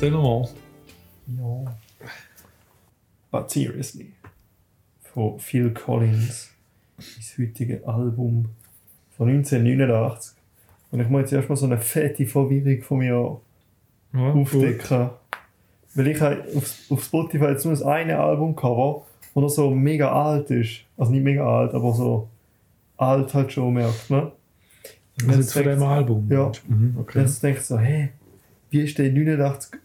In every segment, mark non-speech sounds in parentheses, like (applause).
Mal. Ja. But seriously. Von Phil Collins. Das heutige Album von 1989. Und ich muss jetzt erstmal so eine fette Verwirrung von mir Ja, aufdecken. Weil ich habe auf, auf Spotify jetzt nur das eine Albumcover, das so mega alt ist. Also nicht mega alt, aber so alt halt schon, merkt man. Das ist jetzt von dem Album. Ja. Mhm, okay. Jetzt denke ich so, hä, wie ist der 89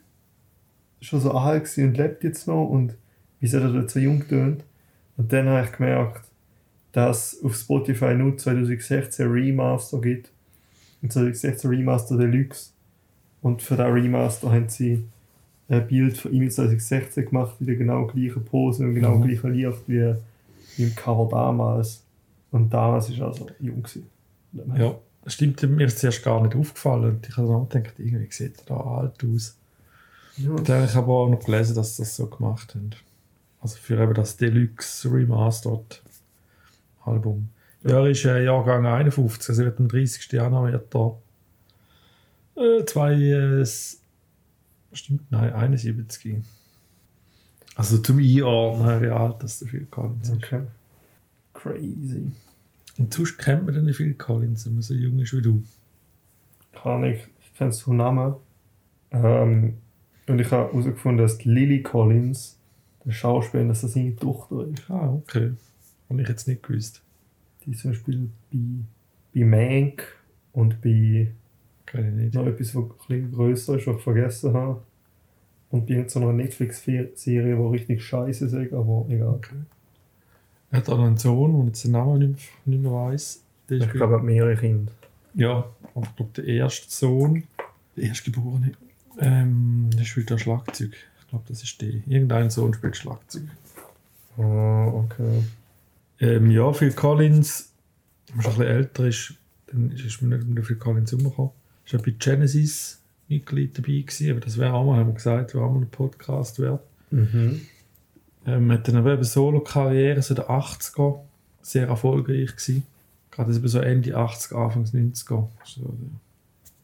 schon so alt und lebt jetzt noch und wieso hat er dort so jung tönt? Und dann habe ich gemerkt, dass es auf Spotify nur 2016 Remaster gibt. Und 2016 Remaster Deluxe. Und für den Remaster haben sie ein Bild von ihm 2016 gemacht, in der genau gleichen Pose und genau Mhm. gleichen Licht wie im Cover damals. Und damals ist er also jung gewesen. Ja, stimmt. Mir ist zuerst gar nicht aufgefallen. Und ich habe dann gedacht, irgendwie sieht er da alt aus. Ja. Habe ich aber auch noch gelesen, dass sie das so gemacht haben. Also für eben das Deluxe Remastered Album. Ja, er ist äh, Jahrgang 51, also wird am 30. Januar wird er äh, zwei, äh, stimmt, nein, 71. Also zum Einordnen, wie alt das der Phil Collins ist. Okay. Crazy. Und sonst kennt man den nicht Phil Collins, wenn man so jung ist wie du. Kann ich, ich kenne es vom Namen. Ähm, und ich habe herausgefunden, dass die Lily Collins, der Schauspieler, dass das seine Tochter ist. Ah, okay. Habe ich jetzt nicht gewusst. Die zum Beispiel bei, bei Mank und bei Kann ich nicht. noch etwas, was ein bisschen grösser ist, was ich vergessen habe. Und bei so einer Netflix-Serie, die richtig scheiße ist, aber egal. Okay. Er hat auch noch einen Sohn, und jetzt den Namen nicht, mehr- nicht mehr weiss. Der Ich glaube, er hat mehrere Kinder. Ja, aber ich glaube, der erste Sohn, der Erstgeborene, ähm, der spielt da Schlagzeug. Ich glaube, das ist der. Irgendein Sohn spielt Schlagzeug. Ah, okay. Ähm, ja, Phil Collins, wenn man schon ein bisschen älter ist, dann ist man nicht mit Phil Collins umgekommen. Ist ja bei Genesis Mitglied dabei gewesen, aber das wäre auch mal, haben wir gesagt, wäre auch mal ein Podcast wert. Mhm. Ähm, hat dann aber eben Solo-Karriere, so den 80er, sehr erfolgreich gewesen. Gerade eben so Ende 80er, Anfangs 90er. So, der-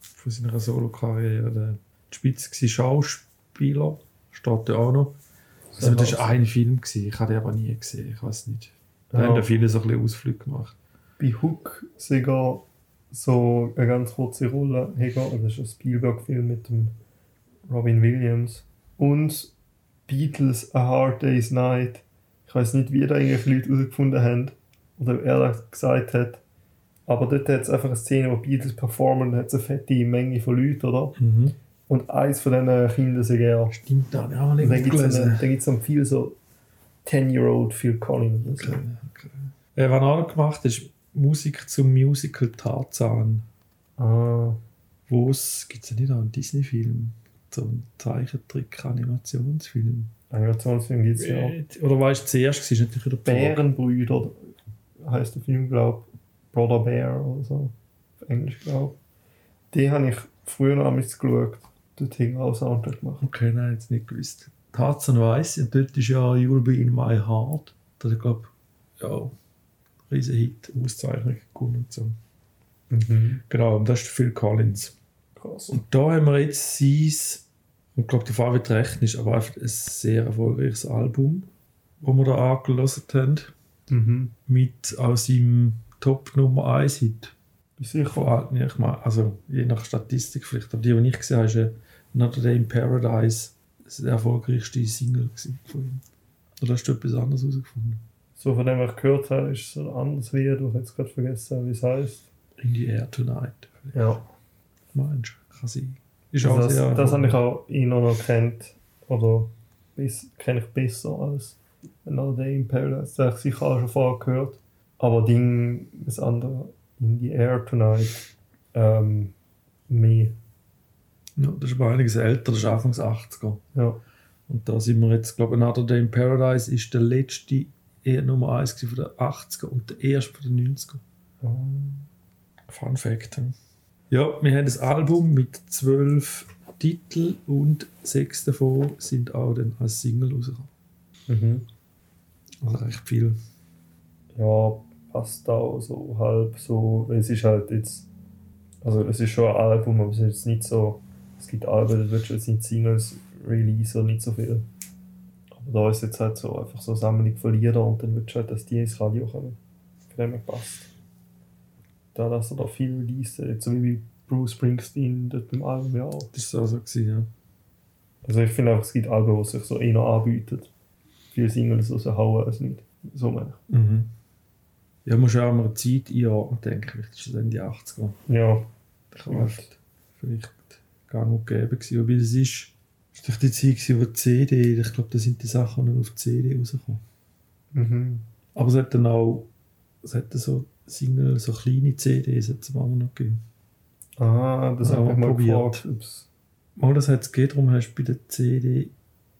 von seiner Solo-Karriere Spitze gewesen. Schauspieler, steht da auch noch. Also, das war ein Film, gewesen. ich habe den aber nie gesehen, ich weiß nicht. Da Ja. haben da viele so ein bisschen Ausflüge gemacht. bei Hook sogar so eine ganz kurze Rolle haben. Das ist ein Spielberg-Film mit dem Robin Williams. Und Beatles A Hard Day's Night. Ich weiß nicht, wie da irgendwelche Leute herausgefunden haben. Oder das gesagt hat. Aber dort hat es einfach eine Szene, wo Beatles performen, da hat es eine fette Menge von Leuten, oder? Mhm. Und eins von diesen Kindern ist er. Stimmt, da habe ich auch dann gibt es dann viel so 10-year-old Phil Collins. Okay, okay. Äh, was er auch noch gemacht ist Musik zum Musical Tarzan. Ah, Wo es, gibt es ja nicht auch einen Disney-Film? So einen Zeichentrick-Animationsfilm. Animationsfilm gibt es ja. Äh, Oder weißt du, zuerst war es natürlich wieder Bärenbrüder heißt der Film, glaube ich. Brother Bear oder so. Auf Englisch, glaube ich. Den habe ich früher noch einmal geschaut. Dort hing auch Soundtrack gemacht. Okay, nein, jetzt nicht gewusst. Tarzan weiss ich, und dort ist ja You'll Be In My Heart. Da hat glaube ja, riesen Hit, Auszeichnung gewonnen und so. Mhm. Genau, und das ist Phil Collins. Krass. Und da haben wir jetzt sein, und ich glaube, Fall wird rechnen, ist aber einfach ein sehr erfolgreiches Album, das wir da angelassen haben, Mhm. mit aus seinem Top Nummer 1 Hit. Du Vor sicher? allem, ich meine, also je nach Statistik vielleicht, aber die, die ich gesehen habe, ist äh, Another Day in Paradise das der erfolgreichste Single von ihm. Oder hast du etwas anderes herausgefunden? So von dem, was ich gehört habe, ist es so anders wie du. Ich habe jetzt gerade vergessen, wie es heißt. In the Air Tonight. Ja. Meinst du? Kann sein. Ist auch Das, sehr das habe ich auch ihn noch kennt. Oder kenne ich besser als Another Day in Paradise. Das habe ich sicher auch schon vorher gehört. Aber Ding, das andere, In the Air Tonight, ähm, mehr. Ja, das ist aber einiges älter, das ist Anfangs 80er. Ja. Und da sind wir jetzt, glaube ich, Another Day in Paradise ist der letzte eher Nummer 1 von den 80er und der erste von den 90er. Fun Fact. Ja, wir haben das Album mit zwölf Titeln und sechs davon sind auch dann als Single rausgekommen. Mhm. Also recht viel. Ja, passt auch so halb so. Es ist halt jetzt. Also, es ist schon ein Album, aber es ist jetzt nicht so Es gibt Alben, da willst du sind Singles Releaser nicht so viel. Aber da ist jetzt halt so einfach so eine Sammlung von Liedern und dann willst du halt, dass die ins Radio kommen. Für den passt. Da dass er da viel release, jetzt so wie Bruce Springsteen dort beim Album ja auch. Das war so, gewesen, ja. Also ich finde einfach, es gibt Alben, die sich so eher anbieten. Viele Singles raushauen als nicht. So meine ich. Mhm. Ja, musst du auch mal eine Zeit einordnen, denke ich. Vielleicht ist es Ende 80er. Ja, Vielleicht, vielleicht gang und gäbe gewesen. Weil es ist, ist doch die Zeit gewesen, wo die CD, ich glaube, da sind die Sachen nur auf die CD rausgekommen. mhm. Aber es hat dann auch, es hat dann so Single, so kleine CDs hat es Anfang noch gegeben. Ah, das habe ich mal probiert. gefragt. Mal, das hat es gegeben, darum hast du bei der CD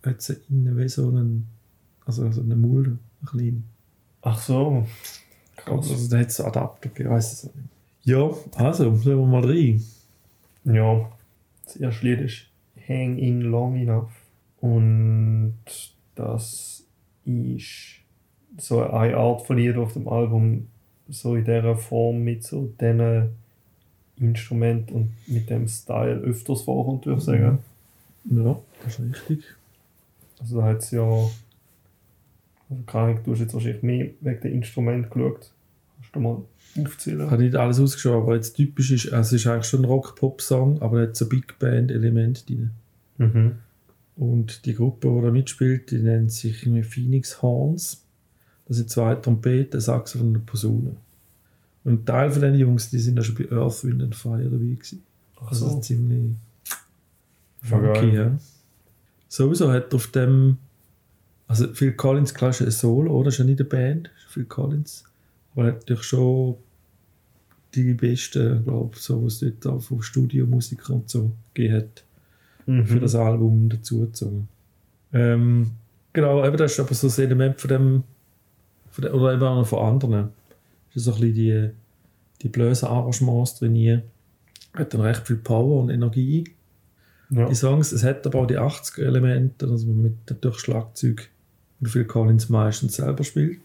hat's innen wie so einen, also so eine Mulde, eine kleine. Ach so. Krass. Also da hat es Adapter gegeben, ich weiss es auch nicht. Ja, also, schauen wir mal rein. Ja, erste Lied ist Hang in Long Enough. Und das ist so eine Art von Lied auf dem Album, so in dieser Form mit so diesen Instrument und mit dem Style öfters vorkommt, würde ich sagen. Ja, das ist richtig. Also da hat es ja. Also keine Ahnung, du hast jetzt wahrscheinlich mehr wegen dem Instrument geschaut. Du mal Ich aufzählen? habe nicht alles ausgeschaut, aber jetzt typisch ist, also es ist eigentlich schon ein Rock-Pop-Song, aber er hat so Big Band-Element drin. Mhm. Und die Gruppe, die da mitspielt, die nennt sich irgendwie Phoenix Horns. Das sind zwei Trompeten, ein Saxophon und eine Posaune. Und ein Teil von den Jungs, die sind ja schon bei Earth, Wind and Fire dabei gewesen. Also so. ziemlich Schon funky, ja. Sowieso hat auf dem, also Phil Collins, klar ist ein Solo, oder? Ist ja nicht eine Band, Phil Collins. Aber hat natürlich schon die besten, glaube ich, so, was es dort auch von Studiomusikern und so gegeben hat Mhm. für das Album dazugezogen. Ähm, genau, eben das ist aber so ein Element von dem, von dem oder eben auch noch von anderen. Das ist so ein bisschen die, die blösen Arrangements drin. Hat dann recht viel Power und Energie. Ja. Die Songs, es hat aber auch die 80er-Elemente, also mit natürlich Schlagzeug, und Phil Collins meistens selber spielt.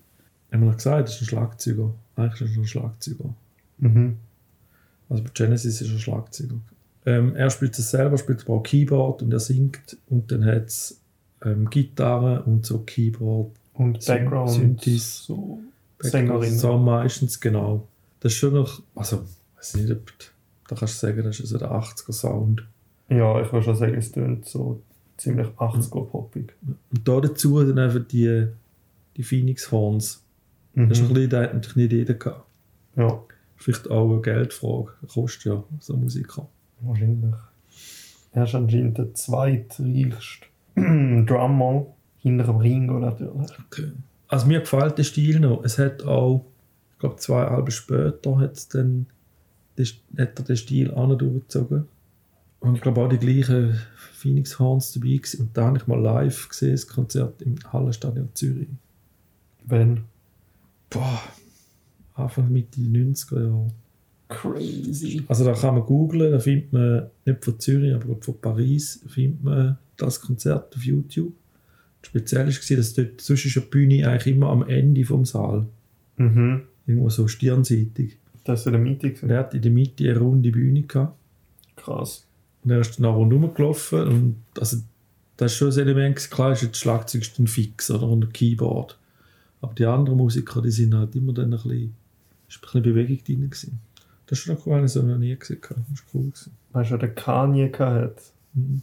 Haben wir noch gesagt, das ist ein Schlagzeuger. Eigentlich ist er ein Schlagzeuger. Mhm. Also bei Genesis ist er Schlagzeuger. Ähm, er spielt es selber, spielt aber auch Keyboard und er singt und dann hat es ähm, Gitarre und so Keyboard, Und Syn- Background. Synthes. So. Background Sängerin. Song meistens, genau. Das ist schon noch, also, ich weiß nicht, ob, da kannst du sagen, das ist so der 80er Sound. Ja, ich würde schon sagen, es tönt so ziemlich 80er-poppig. Und da dazu dann einfach die, die Phoenix Horns. Mhm. Das ist ein bisschen, natürlich nicht jeder gehabt. Ja, Vielleicht auch eine Geldfrage, kostet ja so Musiker. wahrscheinlich. Er ist anscheinend der zweitreichste (clears throat) Drummer hinter dem Ringo natürlich. Okay. Also mir gefällt der Stil noch. Es hat auch, ich glaube zwei Alben später hat's dann, hat er den Stil auch noch durchgezogen. Und ich glaube auch die gleichen Phoenix Horns dabei gewesen. Und da habe ich mal live gesehen, das Konzert im Hallenstadion Zürich. Wenn. Boah, Anfang Mitte 90er Jahre. Crazy. Also da kann man googlen, da findet man nicht von Zürich, aber von Paris findet man das Konzert auf YouTube. Speziell war, dass dort, sonst ist die Bühne eigentlich immer am Ende vom Saal. Mhm. Irgendwo so stirnseitig. Das ist ja der Mitte. Und er hat in der Mitte eine runde Bühne gehabt. Krass. Und er ist dann auch rundherum gelaufen. Und also, das ist schon ein Element. gewesen. Klar ist jetzt das Schlagzeug ist dann fix oder und ein Keyboard. Aber die anderen Musiker, die sind halt immer dann ein bisschen, ist ein bisschen Bewegung drin gewesen. Das ist schon cool, habe ich noch nie gesehen. habe. Das ist cool. Gewesen. Weißt du, der Kanye hatte, Mhm.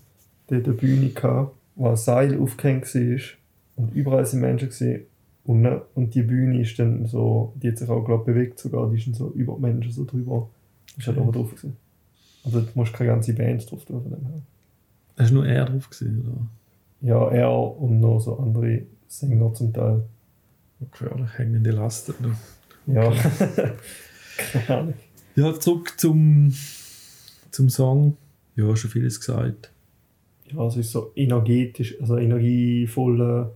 der eine Bühne hatte, wo ein Seil aufgehängt war. Und überall sind Menschen. Gewesen. Und, ne- und die Bühne ist dann so, die hat sich auch, glaube bewegt sogar, die ist dann so über die Menschen so drüber. Ist halt Okay. oben drauf gewesen. Aber du musst keine ganze Band drauf tun von dem her. Hast du nur er drauf gesehen? Oder? Ja, er und noch so andere Sänger zum Teil. Gefährlich hängende Lasten. noch. Ja. Keine (laughs) Ahnung. Ja, zurück zum, zum Song. Ja, schon vieles gesagt. Ja, es ist so energetisch, also energievoller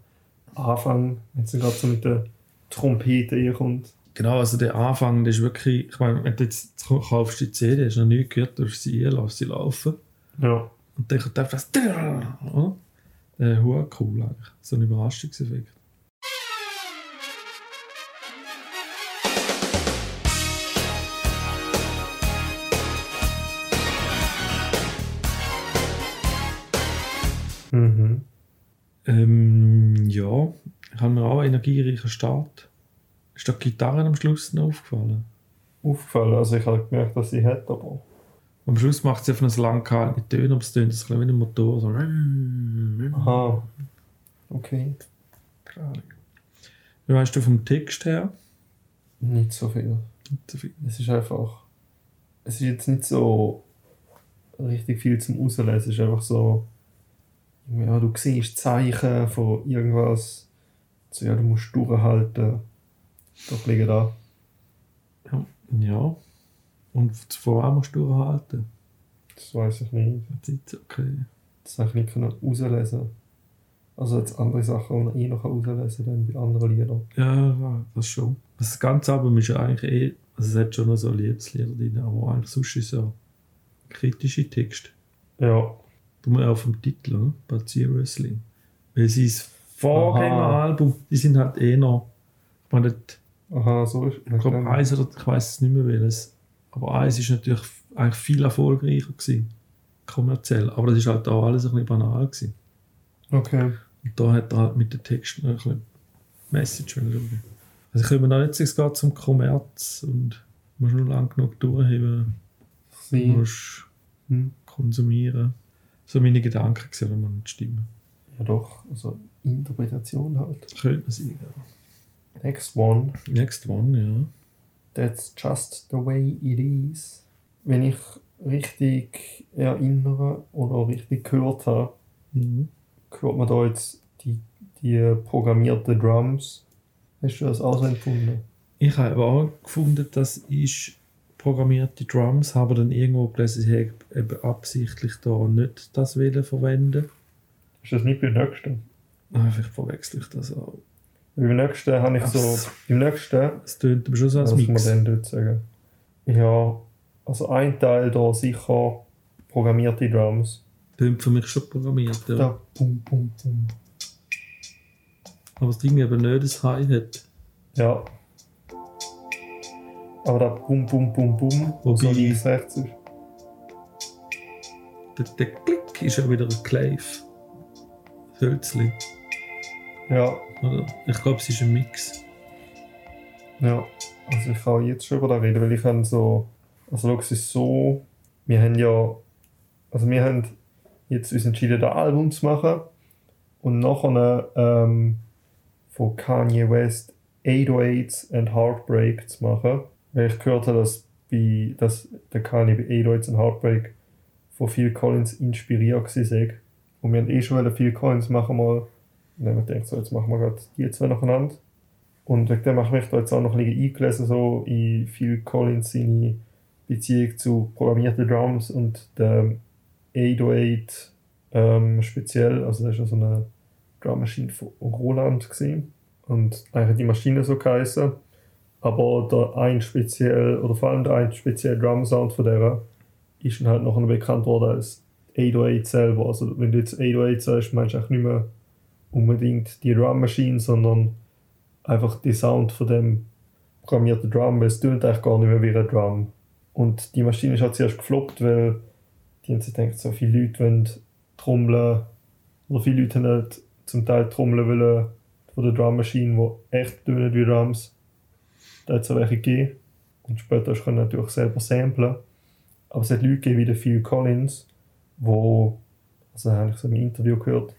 Anfang, wenn es dann gerade so mit der Trompete hier kommt. Genau, also der Anfang, das ist wirklich, ich meine, wenn du jetzt kaufst die CD, hast du noch nie gehört, du hast sie hier, lass sie laufen. Ja. Und dann kommt einfach das, (laughs) oder? Äh, cool eigentlich. So ein Überraschungseffekt. Ähm, ja, ich habe mir auch einen energiereichen Start. Ist dir die Gitarre am Schluss noch aufgefallen? Aufgefallen, also ich habe gemerkt, dass sie hat, aber Am Schluss macht sie einfach so lang gehaltene Töne, aber es tönt ein bisschen wie ein Motor. So. aha. Okay. Ahnung. Wie meinst du vom Text her? Nicht so viel. Nicht so viel. Es ist einfach. Es ist jetzt nicht so richtig viel zum Auslesen. Es ist einfach so. Ja, du siehst Zeichen von irgendwas. So, ja, du musst durchhalten. Doch liegen da. Ja. Und zuvor auch musst du durchhalten. Das weiß ich nicht. Das ist okay. Das habe ich nicht können rauslesen. Also jetzt andere Sachen, die ich noch rauslesen kann, bei anderen Liedern. Ja, das schon. Das ganze Album ist ja eigentlich eh, also es hat schon noch so Liebeslieder drin, aber eigentlich sonst ist es ja kritische Text. Ja. Du musst auch vom Titel, ne? Bad Seriously. Weil sein Vorgängeralbum, die sind halt eh noch, ich meine, das- Aha, so ist ich glaube, eins oder ich weiß es nicht mehr welches, aber eins ist natürlich eigentlich viel erfolgreicher gewesen, kommerziell, aber das ist halt auch alles ein bisschen banal gewesen. Okay. Und da hat er halt mit den Texten ein bisschen Message wollen. Also ich komme noch nicht, es geht zum Kommerz und musst nur lang genug durchheben, du Sie. musst Hm. konsumieren. So meine Gedanken gesehen, wenn man nicht stimmen. Ja doch, also Interpretation halt. Könnte man sagen. Next one. Next one, ja. That's just the way it is. Wenn ich richtig erinnere oder auch richtig gehört habe, Mhm. hört man da jetzt die, die programmierten Drums. Hast du das auch so empfunden? Ich habe auch gefunden, dass ich programmierte Drums habe dann irgendwo gelesen, ich habe eben absichtlich da nicht das Wählen verwenden. Ist das nicht beim nächsten? Ah, Vielleicht verwechsel ich das auch. Beim nächsten habe ich Ach so. Im nächsten, Es tönt aber schon so als was muss man Mix. denn dort sagen? Ja, also ein Teil da sicher programmierte Drums. Tönt für mich schon programmiert, ja. Da, bum, bum, bum. Aber das Ding eben nicht ein Hi-Hat. Ja. Aber da bum, bum, bum, bum, wo so Wobei- links, rechts ist. Der, der Klick ist ja wieder ein Clave. Hölzli. Ja, Oder? Ich glaube, es ist ein Mix. ja. Also ich kann jetzt schon über das reden, weil ich habe so... Also schau, es ist so... Wir haben ja... Also wir haben jetzt uns entschieden, ein Album zu machen. Und nachher ähm, von Kanye West 808s and Heartbreak zu machen. Weil ich gehört habe, dass, bei, dass der Kanye bei 808s and Heartbreak von Phil Collins inspiriert war. Und wir haben eh schon Phil Collins machen mal. Und dann haben wir gedacht, so, jetzt machen wir gerade die zwei nacheinander. Und wegen dem habe ich mich da jetzt auch noch ein bisschen eingelesen, so in Phil Collins seine Beziehung zu programmierten Drums und dem 808 ähm, speziell. Also das war so eine Drummaschine von Roland. Gewesen. Und eigentlich hat die Maschine so geheißen. Aber der ein speziell, oder vor allem der ein spezielle Drum-Sound von der ist dann halt noch bekannt worden als 808 selber. Also wenn du jetzt 808 sagst, meinst du eigentlich nicht mehr unbedingt die Drum-Maschine, sondern einfach die Sound von dem programmierten Drum, weil es tönt eigentlich gar nicht mehr wie ein Drum. Und die Maschine ist halt zuerst gefloppt, weil die haben sich gedacht, so viele Leute wollen trommeln, oder viele Leute haben halt zum Teil trommeln wollen von der Drummaschine, die echt tönen wie Drums. Da hat es auch welche gegeben. Und später können natürlich selber samplen. Aber es hat Leute gegeben wie der Phil Collins, wo, also habe ich so im Interview gehört,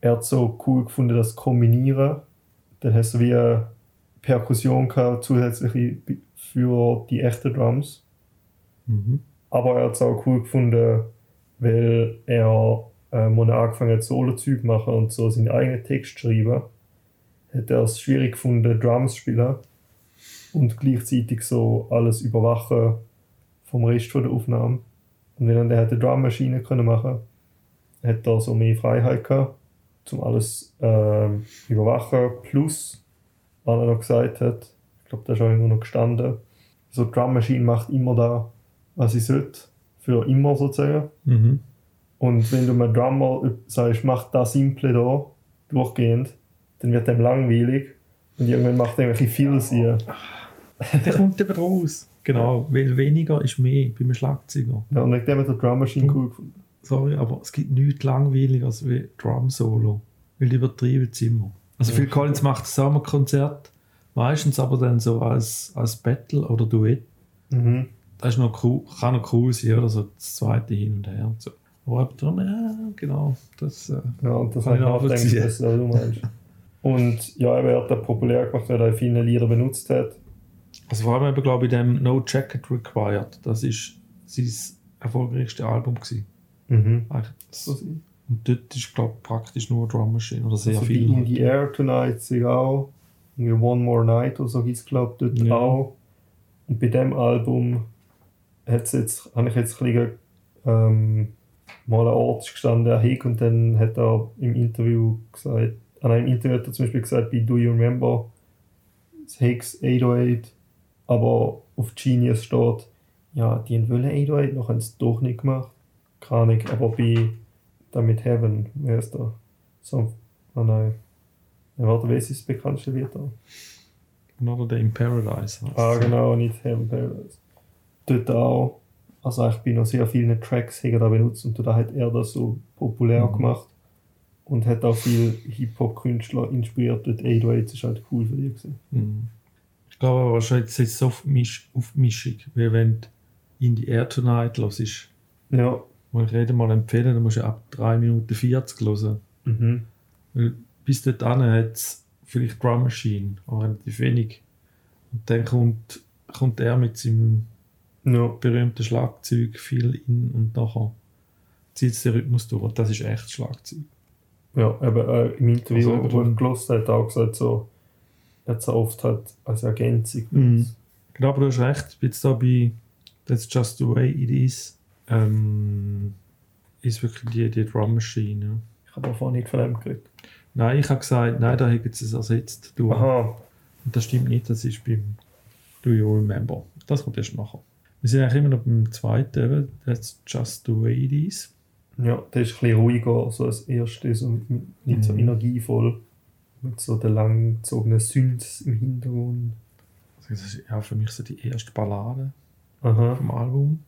er hat so cool gefunden, das Kombinieren. Dann hast du wie eine Perkussion gehabt, zusätzliche für die echten Drums. Mhm. Aber er hat es auch cool gefunden, weil er ähm, als er angefangen hat, Solo-Zeug machen und so seinen eigenen Text zu schreiben, hat er es schwierig gefunden, Drums zu spielen und gleichzeitig so alles überwachen vom Rest von der Aufnahme. Und wenn er eine Drummaschine können machen, hat er so mehr Freiheit gehabt, um alles ähm, überwachen. Plus, was er noch gesagt hat, ich glaube, da ist auch irgendwo noch gestanden, so die Drummaschine macht immer da, was sie sollte, für immer sozusagen. Mhm. Und wenn du einem Drummer sagst, mach das Simple da, durchgehend, dann wird dem langweilig und irgendwann macht er irgendwelche Feels hier. (laughs) Der kommt eben raus. Genau, weil weniger ist mehr bei einem Schlagzeuger. Ja, und wegen dem hat der Drum Machine cool gefunden. Sorry, aber es gibt nichts langweiliger als wie Drum Solo. Weil die übertreiben es immer. Also Ja, Phil Collins macht das Sommerkonzert, meistens aber dann so als, als Battle oder Duett. Mhm. Das ist noch cool, kann noch cool sein, oder so das zweite hin und her. Und so. Aber eben darum, ja, genau, das... Äh, Ja, und das Kann habe ich nachvollziehen. dass du meinst. Und ja, er hat das populär gemacht, weil er viele Lieder benutzt hat. Also vor allem eben, glaube ich, dem No Jacket Required, das ist sein erfolgreichste Album gewesen. Mhm. So sein. Und dort ist, glaube ich, praktisch nur Drum Machine oder sehr Also viel. In the Air Tonight sich auch. Irgendwie One More Night oder so hieß es, glaube ich, dort Ja. auch. Und bei dem Album hat's jetzt, habe ich jetzt ein bisschen, ähm, mal ein Ort gestanden, der Hick, und dann hat er im Interview gesagt, an einem Interview hat er zum Beispiel gesagt, bei Do You Remember, das Hicks 808, aber auf Genius steht, ja, die wollen 808, noch haben es doch nicht gemacht. Keine Ahnung, aber bei damit Heaven, wer ist da? So, oh nein. Ja, warte, wer ist das bekannteste Lied da? Another Day in Paradise. Ah, genau, nicht Heaven Paradise. Dort auch, also eigentlich bei noch sehr vielen Tracks er da benutzt und da hat er das so populär Mhm. gemacht und hat auch viele Hip-Hop-Künstler inspiriert. Dort 808 ist halt cool für die gewesen. Mhm. Ich glaube aber wahrscheinlich ist es so auf, Misch, auf Mischung, wenn du in die Air Tonight los ist. Ja. Wo ich rede mal empfehlen, dann musst du ab 3 Minuten 40 hören. Mhm. Weil bis dort hat es vielleicht Drum Machine, aber relativ wenig. Und dann kommt, kommt er mit seinem Ja. berühmten Schlagzeug viel in und nachher zieht es den Rhythmus durch. Und das ist echt Schlagzeug. Ja, eben äh, im Interview, Also, wo ich gelesen habe, hat er auch gesagt, so, er es oft halt als Ergänzung. Mhm. Genau, aber du hast recht. Jetzt da bei That's Just the Way It Is ähm, ist wirklich die, die Drum Machine. Ja. Ich habe auch nicht von dem geredet. Nein, ich habe gesagt, nein, da hätten sie es ersetzt. Du. Aha. Und das stimmt nicht, das ist beim Do You Remember. Das kommt erst nachher. Wir sind eigentlich immer noch beim zweiten, eben, That's Just the Way It Is. Ja, der ist ein bisschen ruhiger, so als erstes und nicht so Mhm. energievoll. Mit so den langgezogenen Synths im Hintergrund. Also Das ist ja für mich so die erste Ballade Aha. vom Album.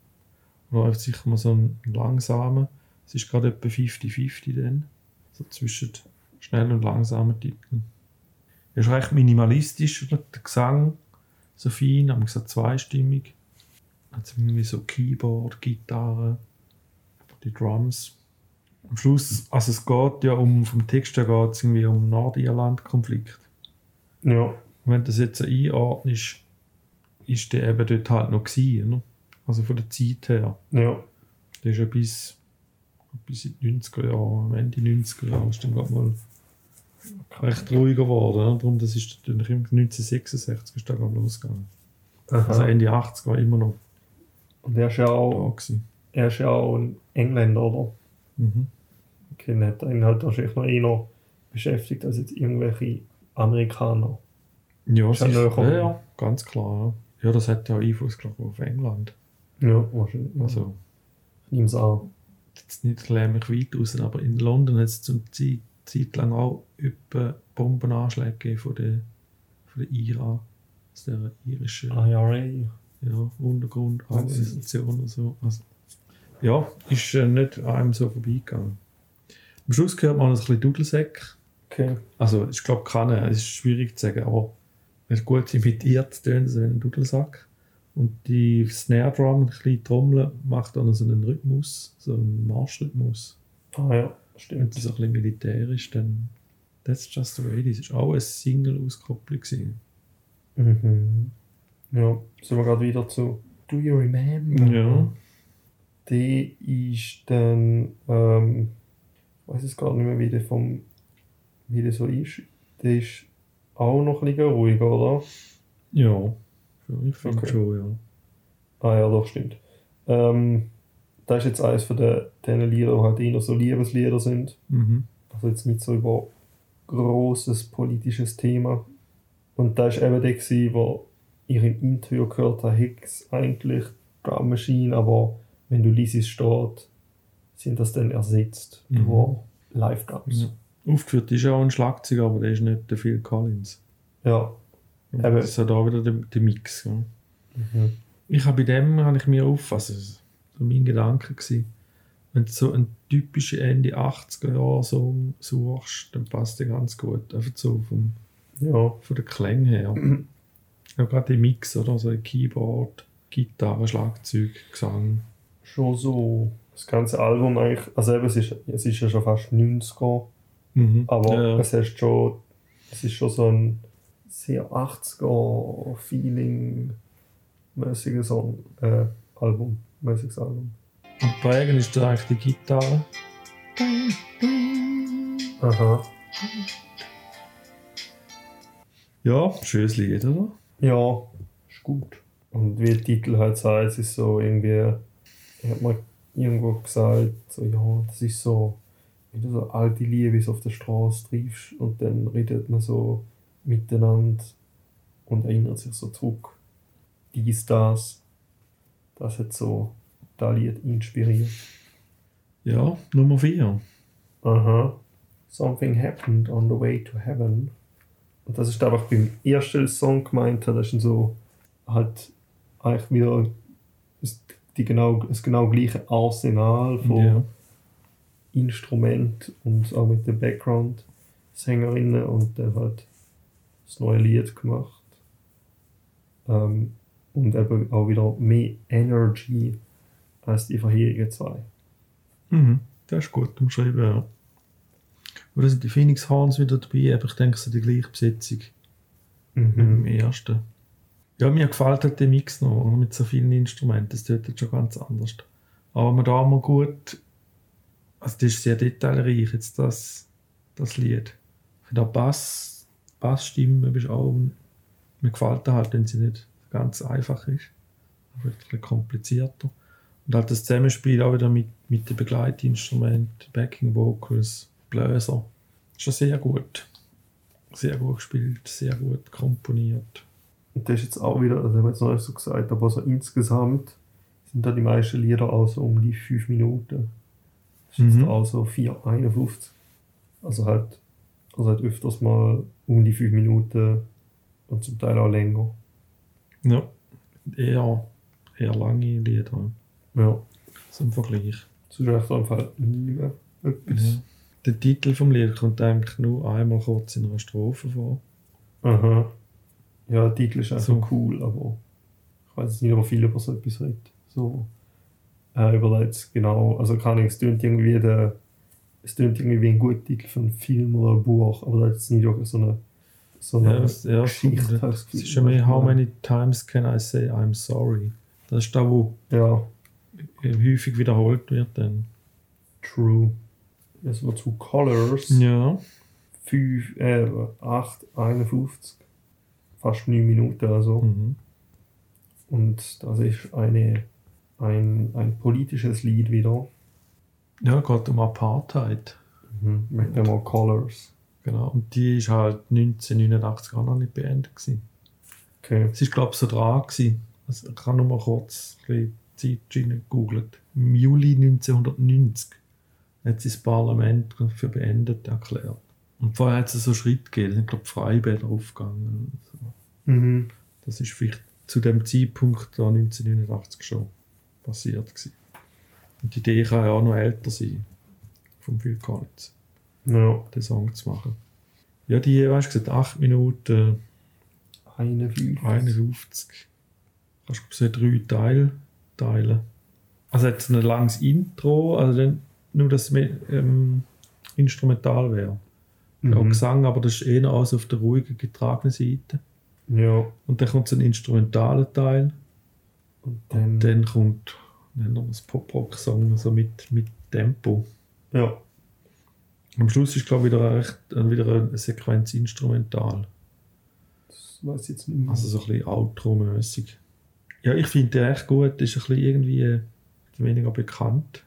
Läuft sicher mal so ein langsamer. Es ist gerade etwa 50-50 dann. So zwischen schnell und langsamen Titeln. Er ist recht minimalistisch, oder? der Gesang so fein, haben gesagt zweistimmig. Hat irgendwie so Keyboard, Gitarre, die Drums. Am Schluss, also es geht ja um, vom Text her geht es irgendwie um Nordirland-Konflikt. Ja. Und wenn das jetzt einordnest, ist der eben dort halt noch gewesen, ne? Also von der Zeit her. Ja. Der ist ja bis, bis in die 90er Jahre, am Ende 90er Jahre, ist dann gerade mal recht ruhiger geworden. Ne? Darum, das ist dann 1966 ist da gerade losgegangen. Aha. Also Ende 80 war immer noch und er ist ja auch, er ist ja auch ein Engländer, oder? Mhm. Okay, hat ihn halt wahrscheinlich noch eher beschäftigt als jetzt irgendwelche Amerikaner. Ja, sicher. ja, ja, ganz klar. Ja. ja, das hat ja Einfluss, glaube ich, auf England. Ja, wahrscheinlich. Also, Also, ich nehme es an. jetzt nicht mich weit raus, aber in London hat es zum Zeit, Zeit lang auch etwa Bombenanschläge gegeben von der, von der IRA, aus der irischen IRA. ja, Untergrundorganisation oder so. Also, ja, ist äh, nicht an einem so vorbeigegangen. Am Schluss gehört man noch ein bisschen Dudelsäck. Okay. Also, ich glaube, kann es ist schwierig zu sagen, aber wenn es gut imitiert, tönt es wie ein Dudelsack. Und die Snare Drum, ein kleine Trommel, macht dann so einen Rhythmus, so einen Marschrhythmus. Ah ja, Wenn stimmt. das ein bisschen militärisch, dann That's Just the Way It Is. War auch eine Single-Auskopplung. gewesen. Mhm. Ja, sind wir gerade wieder zu Do You Remember? Ja. Die ist dann, ähm, ich weiß es gar nicht mehr, wie der, vom, wie der so ist. Der ist auch noch ein bisschen ruhiger, oder? Ja, ich finde Okay. schon, ja. Ah ja, doch, stimmt. Ähm, das ist jetzt eines von den, den Lieder, die halt eher so Liebeslieder sind. Mhm. Also jetzt nicht so über großes politisches Thema. Und da ist eben der, gewesen, wo ich im Interview gehört habe, Hicks eigentlich Drum Machine, aber wenn du liest steht, sind das dann ersetzt Mhm. Live Drums. Ja. Aufgeführt ist auch ein Schlagzeuger, aber der ist nicht der Phil Collins. Ja. Und Eben. Das ist ja da wieder der, der Mix. Ja. Mhm. Ich habe bei dem, habe ich mir auf, also so mein Gedanke gewesen, wenn du so einen typischen Ende 80er Jahre Song suchst, dann passt der ganz gut. Einfach so vom, Ja. von der Klänge her. (clears throat) ja, gerade die Mix, oder? So ein Keyboard, Gitarre, Schlagzeug, Gesang. Schon so das ganze Album eigentlich, also eben, es ist, es ist ja schon fast 90er, Mhm. aber ja, es ist schon, es ist schon so ein sehr 80er Feeling mäßiges Song, äh, Album, mäßiges Album. Und prägend ist da eigentlich die Gitarre. Aha. Ja, schönes Lied, oder? Ja, ist gut. Und wie der Titel halt sagt, es ist so irgendwie, ich hab mal irgendwo gesagt, so, ja, das ist so, wie du so alte Liebe auf der Straße triffst und dann redet man so miteinander und erinnert sich so zurück. Dies, das. Das hat so das Lied inspiriert. Ja, Nummer 4. Aha. Something happened on the way to heaven. Und das ist einfach beim ersten Song gemeint, das ist so halt eigentlich wieder die genau, das genau gleiche Arsenal von Ja. Instrument und auch mit den Background-Sängerinnen und dann halt das neue Lied gemacht. Ähm, und eben auch wieder mehr Energy als die vorherigen zwei. Mhm. Das ist gut umschrieben, ja. Und da sind die Phoenix Horns wieder dabei, aber ich denke, es ist die gleiche Besetzung wie im ersten. Ja, mir gefällt halt der Mix noch mit so vielen Instrumenten. Das tut jetzt schon ganz anders. Aber man da mal gut. Also, das ist sehr detailreich, jetzt das, das Lied. Für den Bass, Bassstimme ist auch. Mir gefällt das halt, wenn sie nicht ganz einfach ist. Vielleicht ein bisschen komplizierter. Und halt das Zusammenspiel auch wieder mit, mit den Begleitinstrumenten, Backing Vocals, Bläser. Schon sehr gut. Sehr gut gespielt, sehr gut komponiert. Und das ist jetzt auch wieder, also haben wir jetzt noch nicht so gesagt, aber so insgesamt sind da die meisten Lieder auch so um die 5 Minuten. Das ist Mhm. jetzt auch so 4,51. Also halt, also halt öfters mal um die 5 Minuten und zum Teil auch länger. Ja, eher, eher lange Lieder. Ja. So im Vergleich. Das ist echt einfach nicht mehr etwas. Ja. Der Titel vom Lied kommt eigentlich nur einmal kurz in einer Strophe vor. Aha. Ja, der Titel ist einfach So. cool, aber ich weiß jetzt nicht, ob viel über so etwas redet. So. Äh, über jetzt genau, also kann ich, es tönt irgendwie der, es tönt irgendwie wie ein guter Titel für einen Film oder ein Buch, aber das ist jetzt nicht wirklich so eine, so eine Ja, das, ja, Geschichte. das das ist schon mehr How many times can I say I'm sorry? Das ist da, wo Ja, häufig wiederholt wird. Dann. true. Es war zu Colors. Ja. 5, äh, 8, 51. Fast 9 Minuten also. Mhm. Und das ist eine, ein, ein politisches Lied wieder. Ja, geht um Apartheid. Mhm. Mit dem Colors. Genau. Und die ist halt 1989 auch noch nicht beendet. Gewesen. Okay. Es ist, glaube ich, so dran. Gewesen. Also, ich habe nur mal kurz ein bisschen Zeit gegoogelt. Im Juli 1990 hat sie das Parlament für beendet erklärt. Und vorher hat es so Schritt gegeben, sind, glaube ich, Freibäder aufgegangen. So. Mhm. Das ist vielleicht zu dem Zeitpunkt da 1989 schon passiert gewesen. Und die Idee kann ja auch noch älter sein, vom Phil Collins, Ja. den Song zu machen. Ja, die, weißt du, gesagt, 8 Minuten 51. 51. Kannst du so drei Teile teilen. Also jetzt ein langes Intro, also dann nur, dass es mehr, ähm, instrumental wäre. Mhm. Gesang, aber das ist eher alles auf der ruhigen, getragenen Seite. Ja. Und dann kommt so ein instrumentaler Teil. Und dann. Dann kommt nennen wir das Pop-Rock-Song so mit, mit Tempo. Ja. Am Schluss ist, glaube ich, wieder, recht, äh, wieder eine Sequenz instrumental. Das weiß ich jetzt nicht mehr. Also so ein bisschen Outro-mäßig. Ja, ich finde den echt gut. Ist ein bisschen irgendwie äh, weniger bekannt.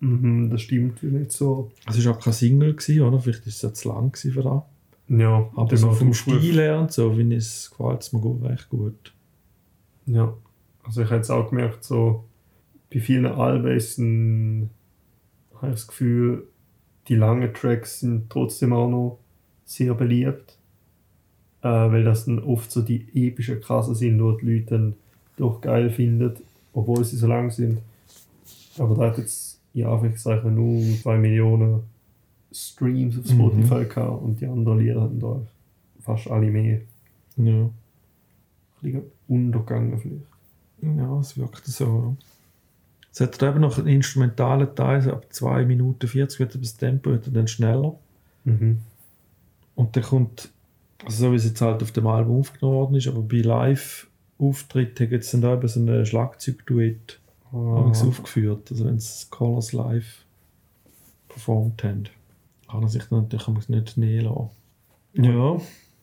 Mhm, das stimmt nicht so. Also es war auch kein Single, gewesen, oder? Vielleicht ist es ja zu lang für das. Ja. Aber so vom. Stil her und so, finde ich, es gefällt es mir gut, recht gut. Ja. Also ich habe jetzt auch gemerkt, so bei vielen Alben ist ein, habe ich das Gefühl, die langen Tracks sind trotzdem auch noch sehr beliebt. Äh, weil das dann oft so die epischen Krasse sind, die die Leute dann doch geil finden, obwohl sie so lang sind. Aber da hat jetzt in Anführungszeichen nur 2 Millionen Streams auf Spotify gehabt und die anderen Lieder haben da fast alle mehr. Ja. Ein bisschen untergegangen vielleicht. Ja, es wirkt so. Ja. Es hat eben noch einen instrumentalen Teil, so ab 2 Minuten 40 wird das Tempo wird dann schneller. Mhm. Und dann kommt, also so wie es jetzt halt auf dem Album aufgenommen worden ist, aber bei Live-Auftritten gibt es dann da eben so ein Schlagzeugduett Ah, aufgeführt. Also wenn sie Colors live performt haben. Kann er sich dann natürlich nicht nehmen lassen. Ja,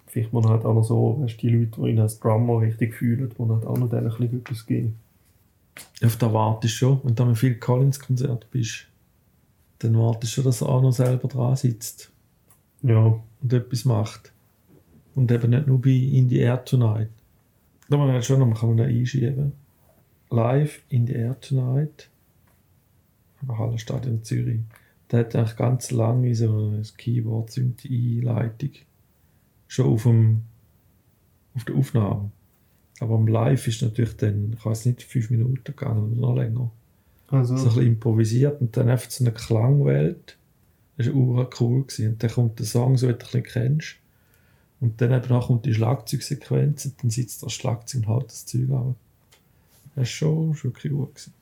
Vielleicht man halt auch noch so, weißt, die Leute, die ihn als Drummer richtig fühlen, die halt auch noch denen ein bisschen etwas geben. auf das wartest du schon. Wenn du am Phil Collins Konzert bist, dann wartest du schon, dass er auch noch selber dran sitzt Ja, und etwas macht. Und eben nicht nur bei In the Air Tonight. Da man halt schon noch, kann man da einschieben. Live in the Air Tonight. Aber Hallenstadion Zürich. Der hat eigentlich ganz lange so ein Keyboard Einleitung. Schon auf, dem, auf der Aufnahme. Aber am Live ist natürlich dann, ich weiß nicht, fünf Minuten gegangen oder noch länger. also. So ein bisschen improvisiert und dann einfach so eine Klangwelt. Das war cool. Gewesen. Und dann kommt der Song, so wie du ein bisschen kennst. Und dann eben nachher kommt die Schlagzeugsequenz und dann sitzt das Schlagzeug und haut das Zeug an. Das war schon, schon wirklich gut. Gewesen.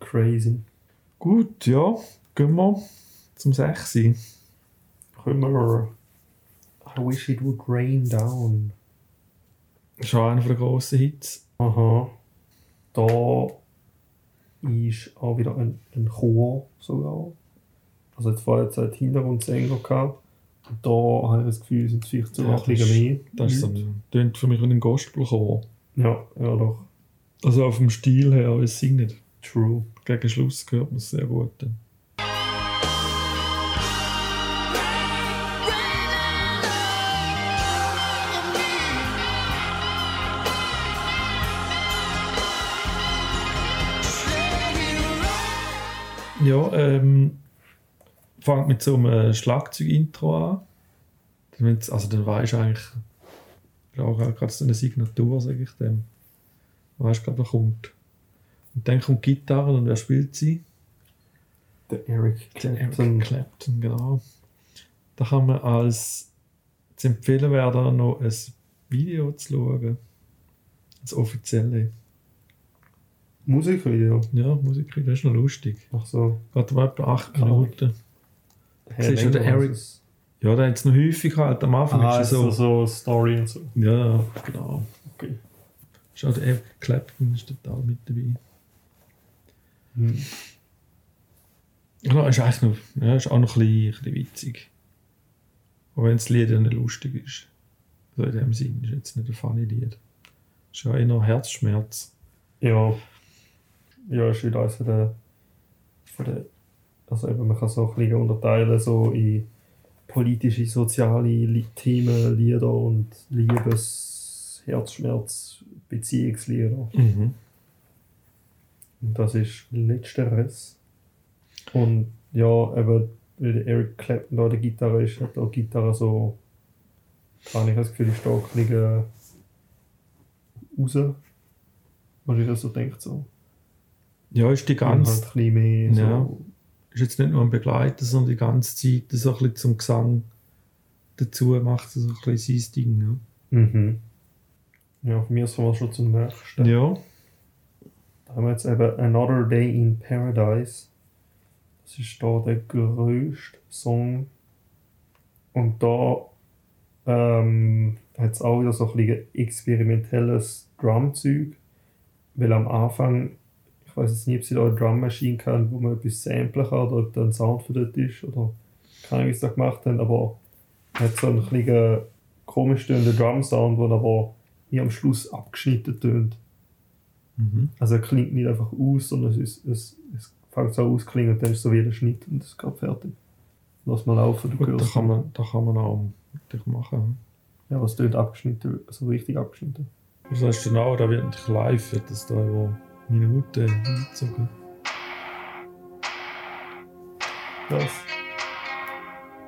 Crazy. Gut, ja, gehen wir zum 6. Können wir. I wish it would rain down. Das ist auch einer der grossen Hits. Aha. Da ist auch wieder ein, ein Chor sogar. Also jetzt vorher jetzt halt Hintergrundsänger gehabt. Und da habe ich das Gefühl, sind es vielleicht sogar Ja, ein das bisschen mehr. Das ist so klingt für mich wie ein Gospelchor. Ja, ja doch. Also auf dem Stil her, es singt nicht. True. Gegen Schluss gehört man es sehr gut. Dann. Ja, ähm, fängt mit so einem Schlagzeug-Intro an. Also dann du eigentlich, ist auch gerade so eine Signatur, sage ich dem. Du weißt gerade, wer kommt. Und dann kommt die Gitarre und wer spielt sie? Der Eric Der Eric Clapton. Clapton, genau. Da kann man als zu empfehlen wäre noch ein Video zu schauen. Das offizielle. Musikvideo. Ja, Musik, das ist noch lustig. Ach so. Geht aber etwa 8 Ah. Minuten. Hey, Siehst du, als Eric- es- Ja, der hat es noch häufig halt. Am Anfang Ah, ist so, so. so Story und so. Ja, genau. Okay. Schau, der Eric Clapton ist total mit dabei. Hm. Ja, ist eigentlich noch, ja, ist auch noch ein bisschen, ein bisschen witzig. Auch wenn das Lied ja nicht lustig ist. So in dem Sinn ist jetzt nicht ein funny Lied. Ist ja eher Herzschmerz. Ja. Ja, ist wieder eines von der, von der. Also eben, man kann so ein bisschen unterteilen so in politische, soziale Themen, Lieder und Liebes, Herzschmerz, Beziehungslieder. Mhm. Und das ist letzteres. Und ja, eben, weil der Eric Clapton da der Gitarre ist, hat auch die Gitarre so. Kann ich das Gefühl, da ein bisschen raus. Was ich das so denkt so. Ja, ist die ganze, halt mehr so. Ja. ist jetzt nicht nur ein Begleiter, sondern die ganze Zeit so ein bisschen zum Gesang dazu macht so ein bisschen sein Ding. Mhm. Ja, von mir sind wir schon zum nächsten. Ja. Da haben wir jetzt eben Another Day in Paradise. Das ist da der größte Song. Und da ähm, hat es auch wieder so ein bisschen experimentelles Drumzeug. Weil am Anfang, ich weiß jetzt nicht, ob sie da eine Drum Machine kann, wo man etwas samplen kann oder ob da ein Sound für das ist oder keine Ahnung, wie sie das gemacht haben, aber hat so einen kleinen komisch tönenden Drum-Sound, der aber wie am Schluss abgeschnitten tönt. Mhm. Also er klingt nicht einfach aus, sondern es, ist, es, es fängt so ausklingen und dann ist so wie der Schnitt und es ist gerade fertig. Lass mal laufen, du Gut, da hörst. kann man, da kann man auch machen. Ja, was tönt abgeschnitten, so richtig abgeschnitten. Was heißt denn auch, da wird natürlich live, wird das da über Minuten hingezogen. Das.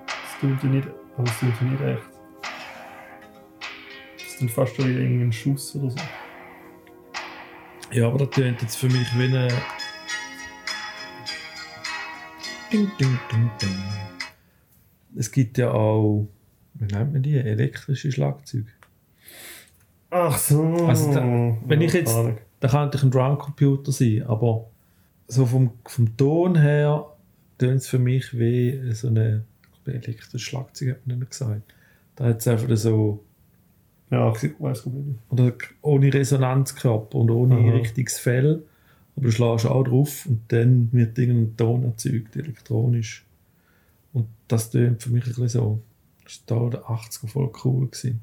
Das tönt ja nicht, aber das tönt ja nicht echt. Tönt fast schon wie irgendein Schuss oder so. Ja, aber das tönt jetzt für mich wie eine. Ding, ding, ding, ding. Es gibt ja auch, wie nennt man die, elektrische Schlagzeuge. Ach so. Also da- wenn ich jetzt-. Da kann natürlich ein Drumcomputer sein, aber so vom, vom Ton her tönt es für mich wie so eine elektrische Schlagzeug, hat man nicht gesagt. Da hat es einfach so, Ja, ich weiß gar nicht. oder ohne Resonanzkörper und ohne Aha. richtiges Fell. Aber du schlägst auch drauf und dann wird irgendein Ton erzeugt, elektronisch. Und das tönt für mich ein bisschen so. Das war da in den 80er voll cool. Gewesen.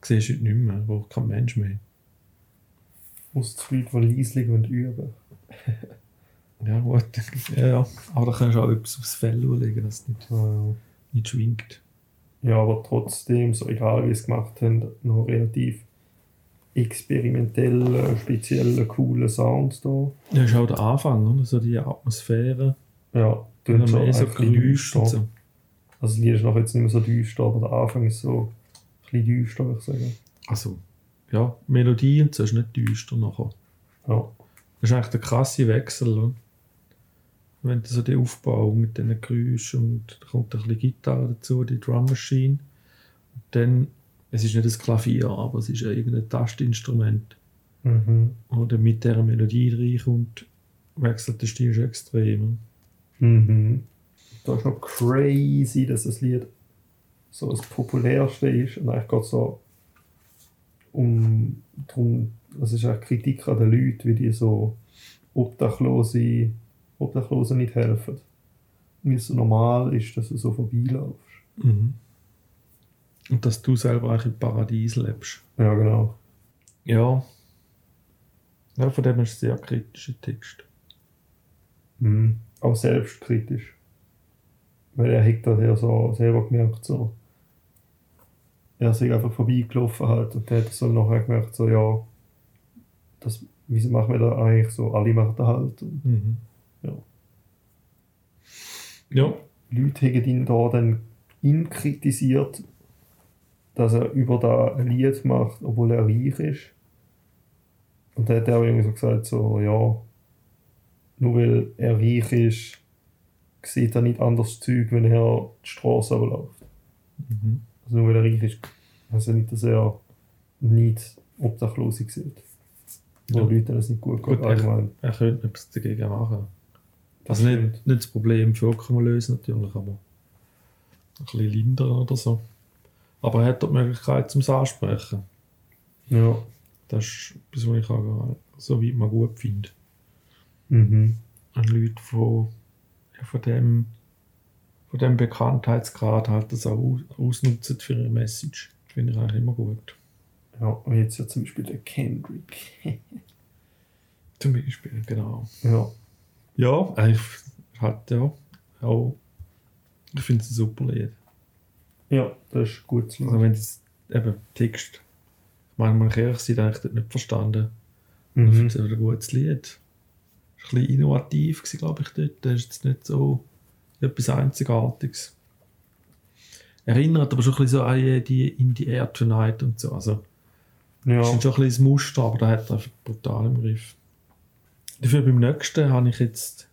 Das siehst du heute nicht mehr, wo kein Mensch mehr. Muss die Leute, die leislich und üben. (laughs) Ja, gut. (laughs) Ja, ja. Aber da kannst du auch etwas aufs Fell legen, dass es nicht, Ja. nicht schwingt. Ja, aber trotzdem, so egal wie es gemacht haben, noch relativ experimentelle, spezielle, coole Sounds da. Ja, ist auch der Anfang, oder? So die Atmosphäre. Ja, Dann mehr so und düster. so. Also das Lied ist noch jetzt nicht mehr so düster, aber der Anfang ist so ein bisschen düster, würde ich sagen. Also, ja, Melodie und so ist nicht düster nachher. Ja. Das ist eigentlich der krasse Wechsel, oder? Wenn so den Aufbau mit diesen Geräuschen und da kommt ein bisschen Gitarre dazu, die Drum Machine. Und dann, es ist nicht das Klavier, aber es ist ja irgendein Tastinstrument. Mhm. Oder mit dieser Melodie reinkommt, wechselt der Stil schon extrem. Mhm. Da ist noch crazy, dass das Lied so das populärste ist und eigentlich geht es so um drum, das ist eine Kritik an den Leuten, wie die so Obdachlose, Obdachlose nicht helfen. Wie es so normal ist, dass du so vorbeilaufst. Mhm. Und dass du selber eigentlich im Paradies lebst. Ja, genau. Ja. Ja, von dem ist es ein sehr kritischer Text. Mhm. Auch selbstkritisch. Weil er hat das ja so selber gemerkt, so. Er ist einfach vorbeigelaufen halt und der hat so nachher gemerkt, so, ja, das, wieso machen wir da eigentlich so, alle machen das halt. Mhm. Ja. Leute haben ihn da dann ihn kritisiert, dass er über da ein Lied macht, obwohl er reich ist. Und dann hat er irgendwie so gesagt, so, ja, nur weil er reich ist, sieht er nicht anders Zeug, wenn er die Straße runterläuft. Mhm. Also nur weil er reich ist, also nicht, dass er nicht Obdachlose sieht. Wo Ja. Leute das nicht gut Gut, geht, allgemein. Er könnte etwas dagegen machen. Das Also nicht, nicht das Problem vollkommen lösen natürlich, aber ein bisschen lindern oder so. Aber er hat dort die Möglichkeit zum Ansprechen. Ja. Das ist etwas, was ich auch so weit mal gut finde. Mhm. An Leute, von, ja, von dem von dem Bekanntheitsgrad halt das auch aus- ausnutzen für ihre Message. Finde ich eigentlich immer gut. Ja, und jetzt ja zum Beispiel der Kendrick. (laughs) Zum Beispiel, genau. ja. Ja, eigentlich hat ja auch. Ich finde es ein super Lied. Ja, das ist gut zu Also wenn das eben Text, ich meine, man ehrlich sein, habe ich das nicht verstanden. Ich Mhm. finde es ein gutes Lied. Ist ein bisschen innovativ glaube ich, dort. Das ist jetzt nicht so etwas Einzigartiges. Erinnert aber schon ein bisschen so an die In the Air Tonight und so. Also, Ja, das ist schon ein bisschen das Muster, aber da hat er einfach brutal im Griff. Dafür beim nächsten habe ich jetzt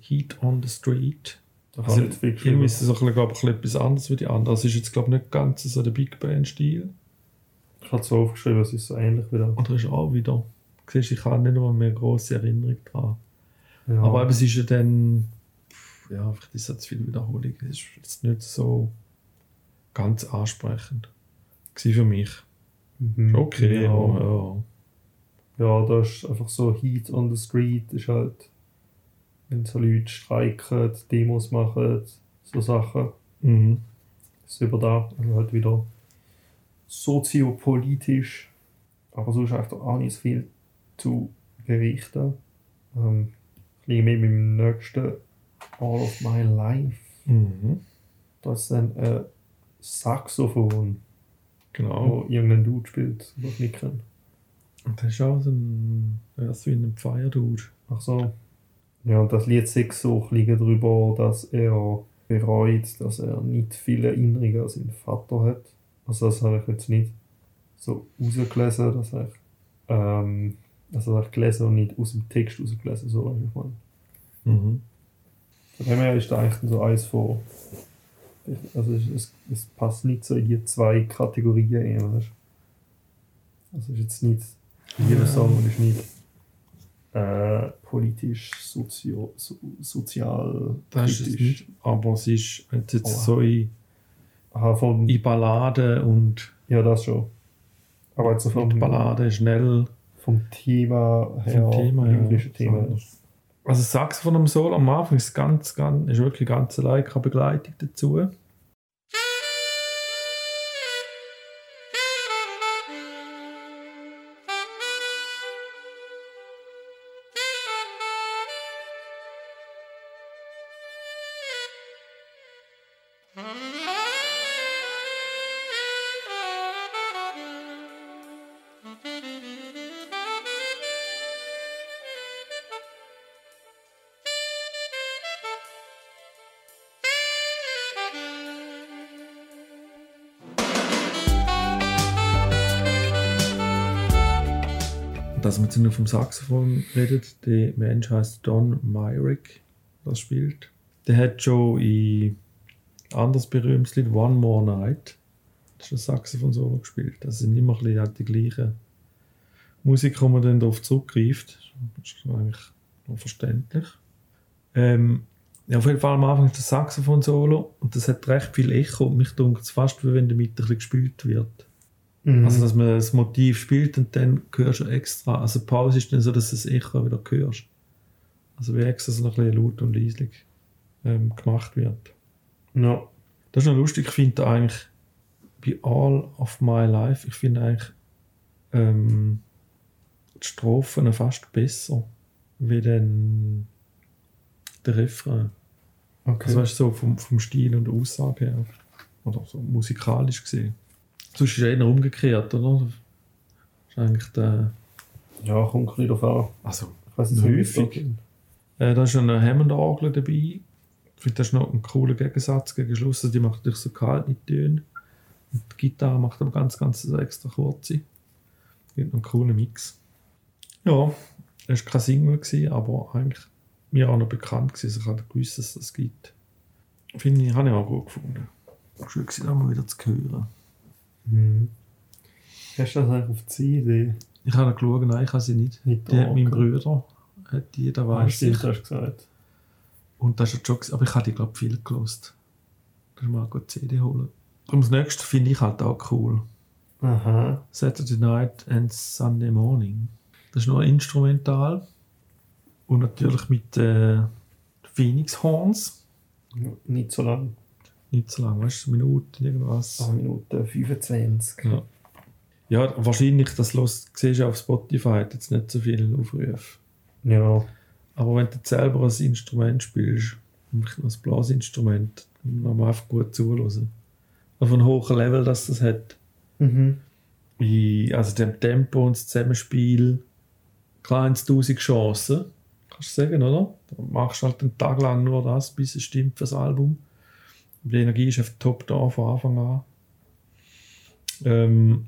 Heat on the Street. da Also, ich irgendwie ist es glaube ich, ein bisschen etwas anderes wie die anderen. Es ist jetzt, glaube ich, nicht ganz so der Big Band-Stil. Ich habe zwar aufgeschrieben, es ist so ähnlich wie der. Oder ist auch wieder. Siehst, ich habe nicht mehr mehr eine grosse Erinnerung daran. Ja. Aber eben, es ist ja dann. Ja, vielleicht ist es zu viel Wiederholung. Es ist jetzt nicht so ganz ansprechend. Gewesen für mich. Mhm. Okay, Ja. ja. ja. Ja, da ist einfach so Heat on the Street, ist halt, wenn so Leute streiken, Demos machen, so Sachen. Mhm. ist über da, also halt wieder soziopolitisch, aber sonst eigentlich auch nicht so viel zu berichten. Ähm, ich liege mit meinem nächsten All of My Life. Mhm. Da ist dann ein Saxophon, Genau. wo irgendein Dude spielt, den ich nicht kenne. Und das ist auch so ein. Ja, so wie ein Feierdude. Ach so. Ja, und das Lied 6 so liegt darüber, dass er bereut, dass er nicht viele Erinnerungen an seinen Vater hat. Also das habe ich jetzt nicht so rausgelesen, dass ich, ähm, also das habe ich gelesen und nicht aus dem Text rausgelesen, so weiß ich mal. Mhm. Von dem her ist das eigentlich so eins von. Also es, es, es passt nicht so in die zwei Kategorien weißt? Also es ist jetzt nicht. Jeder. Song ist nicht äh, politisch, sozio, so, sozial, Das ist es nicht. Aber es ist, wenn jetzt Oha. so in, Aha, vom, in Balladen und ja, das schon. Aber jetzt so vom, mit Balladen schnell vom Thema her, vom Thema her. lyrische Thema. Also das Saxophon am Solo am Anfang ist ganz, ganz, ist wirklich ganz allein keine Begleitung dazu. Man jetzt nur vom Saxophon redet, der Mensch heißt Don Myrick, das spielt. Der hat schon in anderes berühmtes Lied One More Night, das ist ein Saxophon-Solo gespielt. Das sind immer halt die gleichen Musik, wo man dann darauf zurückgreift. Das ist eigentlich noch verständlich. Ähm, ja, auf jeden Fall am Anfang ist das Saxophon-Solo und das hat recht viel Echo und mich dunkt es fast, wie wenn damit ein bisschen gespielt wird. Mhm. Also, dass man das Motiv spielt und dann hörst du extra. Also, Pause ist dann so, dass du das Echo wieder hörst. Also, wie extra so ein bisschen laut und leislich ähm, gemacht wird. ja. Das ist noch lustig. Ich finde eigentlich bei All of My Life, ich finde eigentlich ähm, die Strophen fast besser, wie dann der Refrain. Okay. Also, weißt du, so vom, vom Stil und der Aussage her. Oder so musikalisch gesehen. Sonst ist eher umgekehrt, oder? Das ist eigentlich der. ja, kommt ein bisschen an. Also, Ich weiß nicht, Häufig. äh, da ist eine Hammond-Orgel dabei. Ich finde, das ist noch ein cooler Gegensatz gegen Schluss. Also, die macht natürlich so kalt nicht Töne. Und die Gitarre macht aber ganz, ganz so extra kurze. Gibt noch einen coolen Mix. Ja, es war kein Single, gewesen, aber eigentlich mir auch noch bekannt gewesen. Also ich habe gewusst, dass es das gibt. Finde ich, habe ich auch gut gefunden. Schön gewesen, da mal wieder zu hören. Mhm. Hast du das eigentlich auf die CD? Ich habe geschaut, nein, ich habe sie nicht. Nicht Die hat mein. Bruder, hat die, da Ah, weiß ich. hast du gesagt. Und das ist schon, aber ich habe die, glaube ich, viel gelost. Da ist mal eine CD holen. Darum das nächste finde ich halt auch cool. Aha. Saturday Night and Sunday Morning. Das ist nur instrumental. Und natürlich mit äh, Phoenix Horns. Nicht so lang. Nicht so lang, weißt du, Minuten irgendwas. 1 Minute 25. Ja. ja, wahrscheinlich, das los, siehst du auf Spotify, hat jetzt nicht so viele Aufrufe. Ja. Aber wenn du selber ein Instrument spielst, ein Blasinstrument, dann muss man einfach gut zuhören. Auf einem hohen Level, dass das hat. Mhm. in also dem Tempo und das Zusammenspiel klar 1000 Chancen, kannst du sagen, oder? Dann machst du halt einen Tag lang nur das, bis es stimmt für das Album. Die Energie ist einfach top da von Anfang an. Ähm,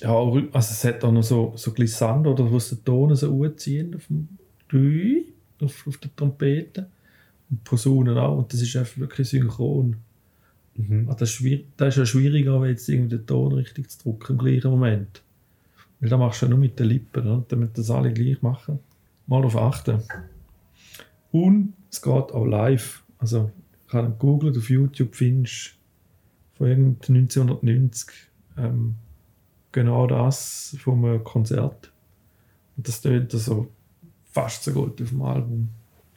ja, also es hat auch noch so, so Glissando, oder wo sie den Ton so anziehen auf dem Dü, auf, auf der Trompete. Und Posaunen auch, und das ist einfach wirklich synchron. Mhm. Ah, das, ist das ist ja schwieriger, als jetzt irgendwie den Ton richtig zu drücken im gleichen Moment. Weil da machst du ja nur mit den Lippen, oder? damit das alle gleich machen. Mal auf achten. Und es geht auch live. Also, ich habe gegoogelt, auf YouTube findest von irgend 1990 ähm, genau das vom äh, Konzert. Und das tönt so fast so gut auf dem Album.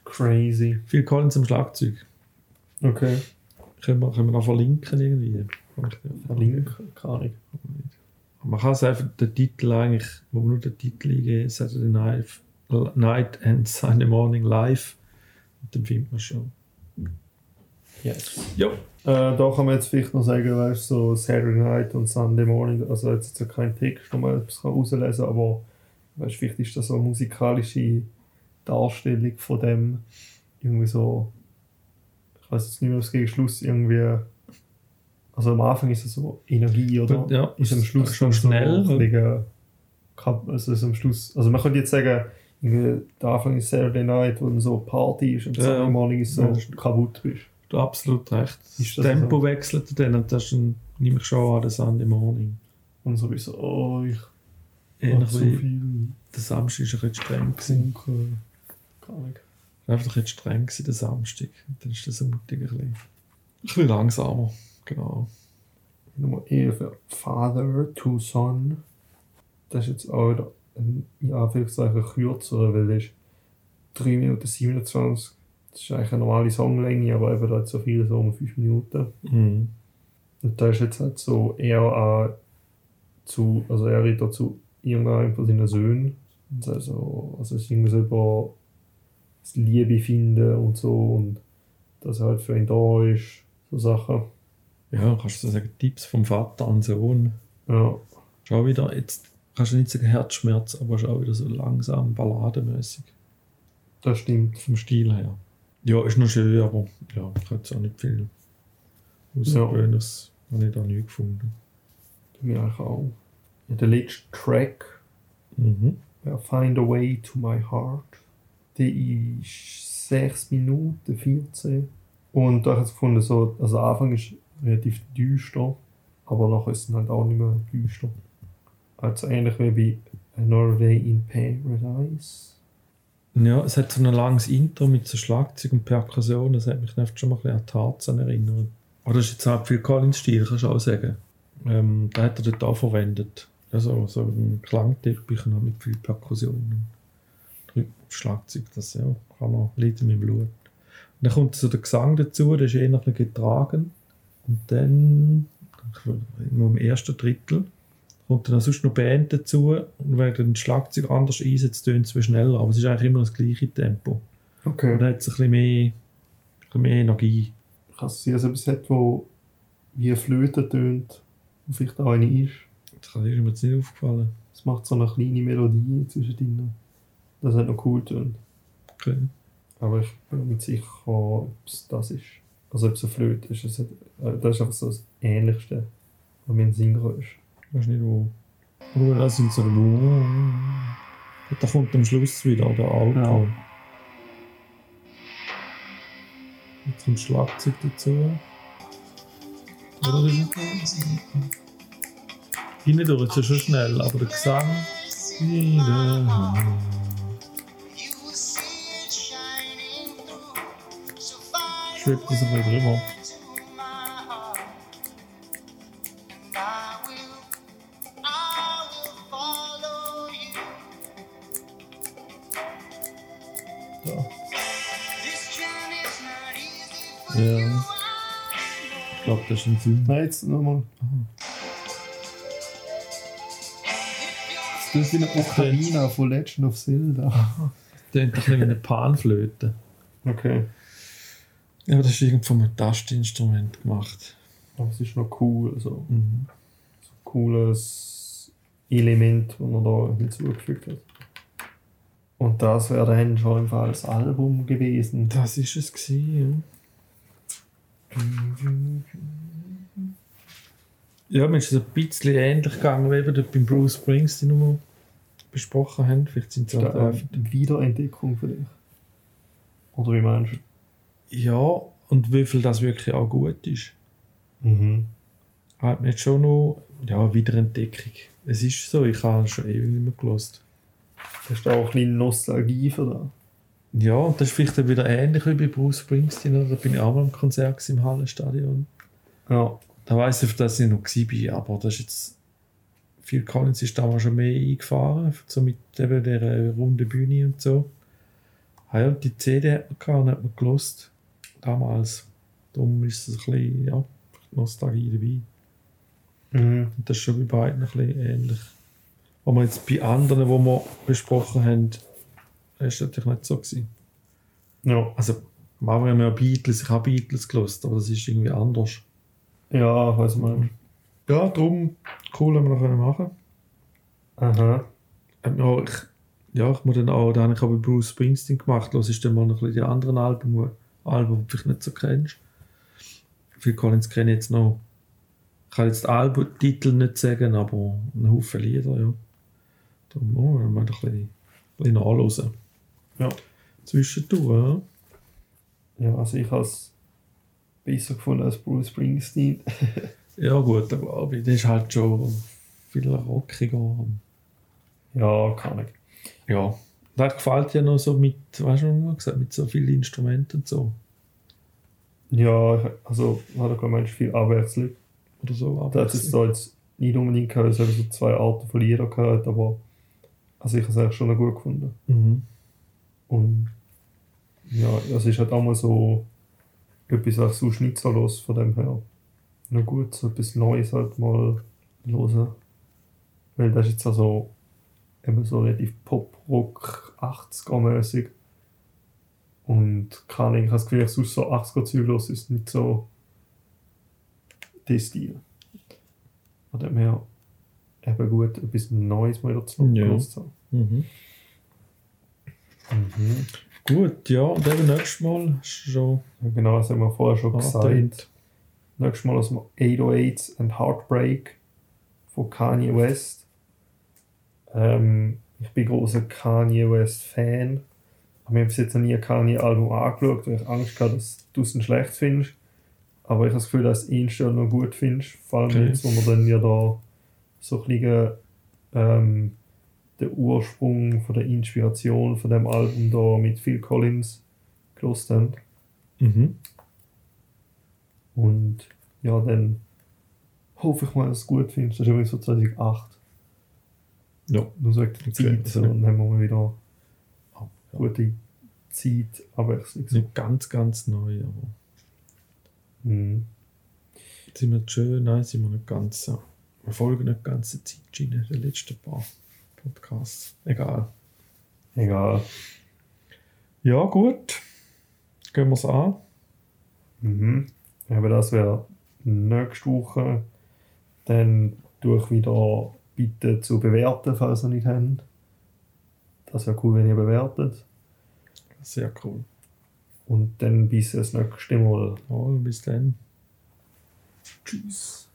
Crazy. Phil Collins am Schlagzeug. Okay. Können wir, können wir noch verlinken irgendwie? Link, keine Ahnung. Man kann es einfach den Titel eigentlich, wo man nur den Titel eingeben, Saturday Night, Night and Sunday Morning Live. Und dann findet man schon. Yes. Ja. Äh, da kann man jetzt vielleicht noch sagen, weißt du, so Saturday Night und Sunday Morning, also jetzt ja kein Text, wo man etwas kann rauslesen kann, aber weißt, vielleicht ist das so eine musikalische Darstellung von dem, irgendwie so, ich weiß jetzt nicht mehr, was gegen Schluss irgendwie, also am Anfang ist es so Energie, oder? Ja, ist am Schluss schon schnell. So, also ist am Schluss, also man könnte jetzt sagen, irgendwie der Anfang ist Saturday Night, wo dann so Party ist und Ja, Sunday ja. Morning ist so Ja, kaputt bist. Du hast absolut recht. Das Ist das Tempo so? wechselt dann und das nehme ich schon an, das Sunday Morning. Und so wie so, oh, ich Ähnlich so viel der Samstag ist ein bisschen streng gewesen. Funken. Gar nicht. Einfach ein bisschen streng gewesen, der Samstag. Und dann ist der Sonntag ein bisschen, ein bisschen langsamer. Genau. Nummer 11, ja. Father to Son. Das ist jetzt auch wieder ein, in Anführungszeichen kürzer, weil das ist 3 Minuten 27. Das ist eigentlich eine normale Songlänge, aber eben da so viel, so um 5 Minuten. Mhm. Und da ist jetzt halt so eher an zu, also er redet dazu irgendeinem von seinen Söhnen. Also, also es ist irgendwie so über das Liebe finden und so und dass er halt für ihn da ist, so Sachen. Ja, kannst du so sagen, Tipps vom Vater an den Sohn. Ja, Schau wieder, jetzt kannst du nicht sagen Herzschmerz, aber schau wieder so langsam, balladenmäßig. das stimmt. Vom Stil her. Ja, ist noch schön, aber ja, ich habe jetzt auch nicht viel Außergewöhnliches. Habe ich da nie gefunden. Bei mir eigentlich auch. Ja, der letzte Track, Mhm. ja, Find a Way to My Heart, der ist 6 Minuten 14. Und da habe ich gefunden, so, also Anfang ist relativ düster, aber nachher ist es halt auch nicht mehr düster. Also ähnlich wie bei Another Day in Paradise. Ja, es hat so ein langes Intro mit so Schlagzeug und Perkussion. Das hat mich oft schon mal ein bisschen an Tarzan erinnert. Aber das ist jetzt auch viel Collins-Stil, kannst du auch sagen. Ähm, da hat er dort auch verwendet. Also so ein Klangteppich mit viel Perkussion. Schlagzeug, das ja, kann er, liegt in meinem Blut. Und dann kommt so der Gesang dazu, der ist eher noch getragen. Und dann, nur im ersten Drittel, kommt dann auch sonst noch Band dazu. Und wenn dann das Schlagzeug anders einsetzt, tönt es schneller, aber es ist eigentlich immer das gleiche Tempo. Und Okay. dann hat es ein bisschen mehr, ein bisschen mehr Energie. Kann es sein, dass etwas hat, wo wie eine Flöte tönt und vielleicht auch eine ist. Das ist mir jetzt nicht aufgefallen. Es macht so eine kleine Melodie zwischendrin. Das hat noch cool tönt. Okay. Aber ich bin mir nicht sicher, ob es das ist. Also ob es eine Flöte ist. Es äh, das ist einfach so das Ähnlichste, was mir in den Sinn ist. Ich weiß nicht wo. Oder das sind so. Da kommt am Schluss wieder der Alto. Ja. Jetzt kommt Schlagzeug dazu. Oder wie Hindurch ist es schon schnell, aber der Gesang. Wieder. Schwebt das ein bisschen drüber. Ja. Ja. Ich glaube, das ist ein Film. Nein, jetzt nochmal. Das ist wie eine Ocarina von Legend of Zelda. Ein bisschen wie eine Panflöte. Okay. Ja, das ist irgendwie von einem Tastinstrument gemacht. Aber es ist noch cool. Also, Mhm. so ein cooles Element, das man da hinzugefügt hat. Und das wäre dann schon im Fall das Album gewesen. Das ist es gewesen, ja. Ja, mir ist es ein bisschen ähnlich gegangen, wie wir dort beim Bruce Springsteen noch mal besprochen haben. Vielleicht sind sie Ist auch eine Wiederentdeckung für dich? Oder wie meinst du? Ja, und wie viel das wirklich auch gut ist. Mhm. Hat mir jetzt schon noch ja, Wiederentdeckung. Es ist so, ich habe schon ewig nicht mehr Hast du auch ein bisschen Nostalgie für das? Ja, und das ist vielleicht dann wieder ähnlich wie bei Bruce Springsteen. oder? Da bin ich auch mal im Konzert im Hallenstadion. Ja. Da weiß ich, dass ich noch war, aber das ist jetzt. Phil Collins ist damals schon mehr eingefahren, so mit eben der runden Bühne und so. Ah ja, die CD hat man und hat man gelost. Damals. Darum ist es ein bisschen, ja, Nostalgie dabei. Mhm. Und das ist schon bei beiden ein bisschen ähnlich. Aber jetzt bei anderen, die wir besprochen haben, ist das natürlich nicht so gewesen. Ja. Also, wir ja Beatles, ich habe Beatles gelost, aber das ist irgendwie anders. Ja, weiß man. Ja, darum cool, haben wir noch machen. Aha. Ähm, Ja, ich, ja, ich muss dann auch, da habe ich auch bei Bruce Springsteen gemacht, los ist dann mal noch ein bisschen die anderen Alben, die Alben, die du vielleicht nicht so kennst. Phil Collins kenne ich jetzt noch. Ich kann jetzt den Albumtitel nicht sagen, aber einen Haufen Lieder, ja. Darum, oh, wir ein bisschen bisschen nachhören. Ja. Zwischendurch, ja. Ja, also ich habe es besser gefunden als Bruce Springsteen. (laughs) Ja gut, da glaube ich, das ist halt schon viel rockiger. ja, kann ich. Ja. Das gefällt ja noch so mit, weißt du, was gesagt mit so vielen Instrumenten und so. Ja, also hat er ich viel Abwechslung. Oder so. Da hat es da jetzt nicht unbedingt gehabt, es so zwei Arten von Liedern gehabt, aber also ich habe es eigentlich schon noch gut gefunden. Mhm. Und ja, es ist halt auch mal so etwas, nicht so los von dem her. Noch gut, so etwas Neues halt mal hören. Weil das ist jetzt also eben so relativ Pop-Rock 80er-mäßig. Und keine Ahnung, ich habe das Gefühl, ich sonst so 80er-Zeug los ist nicht so der Stil. Von dem her eben gut, etwas Neues mal wieder zu Ja. hören. Mhm. Mhm. Gut, ja, und eben nächstes Mal schon Ja, Genau, das haben wir vorher schon gesagt. angetönt. Nächstes Mal aus dem 808s and Heartbreak von Kanye West. Ähm, ich bin großer Kanye West Fan. Aber wir haben bis jetzt noch nie ein Kanye-Album angeschaut, weil ich Angst hatte, dass du es ein schlecht findest. Aber ich habe das Gefühl, dass du ihn schon noch gut findest. Vor allem Okay. jetzt, wo wir dann ja da so ein bisschen ähm, den Ursprung von der Inspiration von dem Album da mit Phil Collins gelost haben. Mhm. Und ja, dann hoffe ich mal, dass du es gut findest. Das ist übrigens so 2008. Ja. Nur so die Zeit, so, dann haben wir mal wieder Ah, ja. gute Zeitabwechslung. So. Nicht ganz, ganz neu, aber Mhm. sind wir schön, nein, sind wir nicht ganz so. Wir folgen nicht die ganze Zeit in den letzten paar Podcasts. Egal. Egal. Ja, gut. Gehen wir es an. Mhm. Aber das wäre nächste Woche. Dann durch wieder bitte zu bewerten, falls ihr nicht habt. Das wäre cool, wenn ihr bewertet. Sehr cool. Und dann bis das nächste Mal. Mal, bis dann. Tschüss.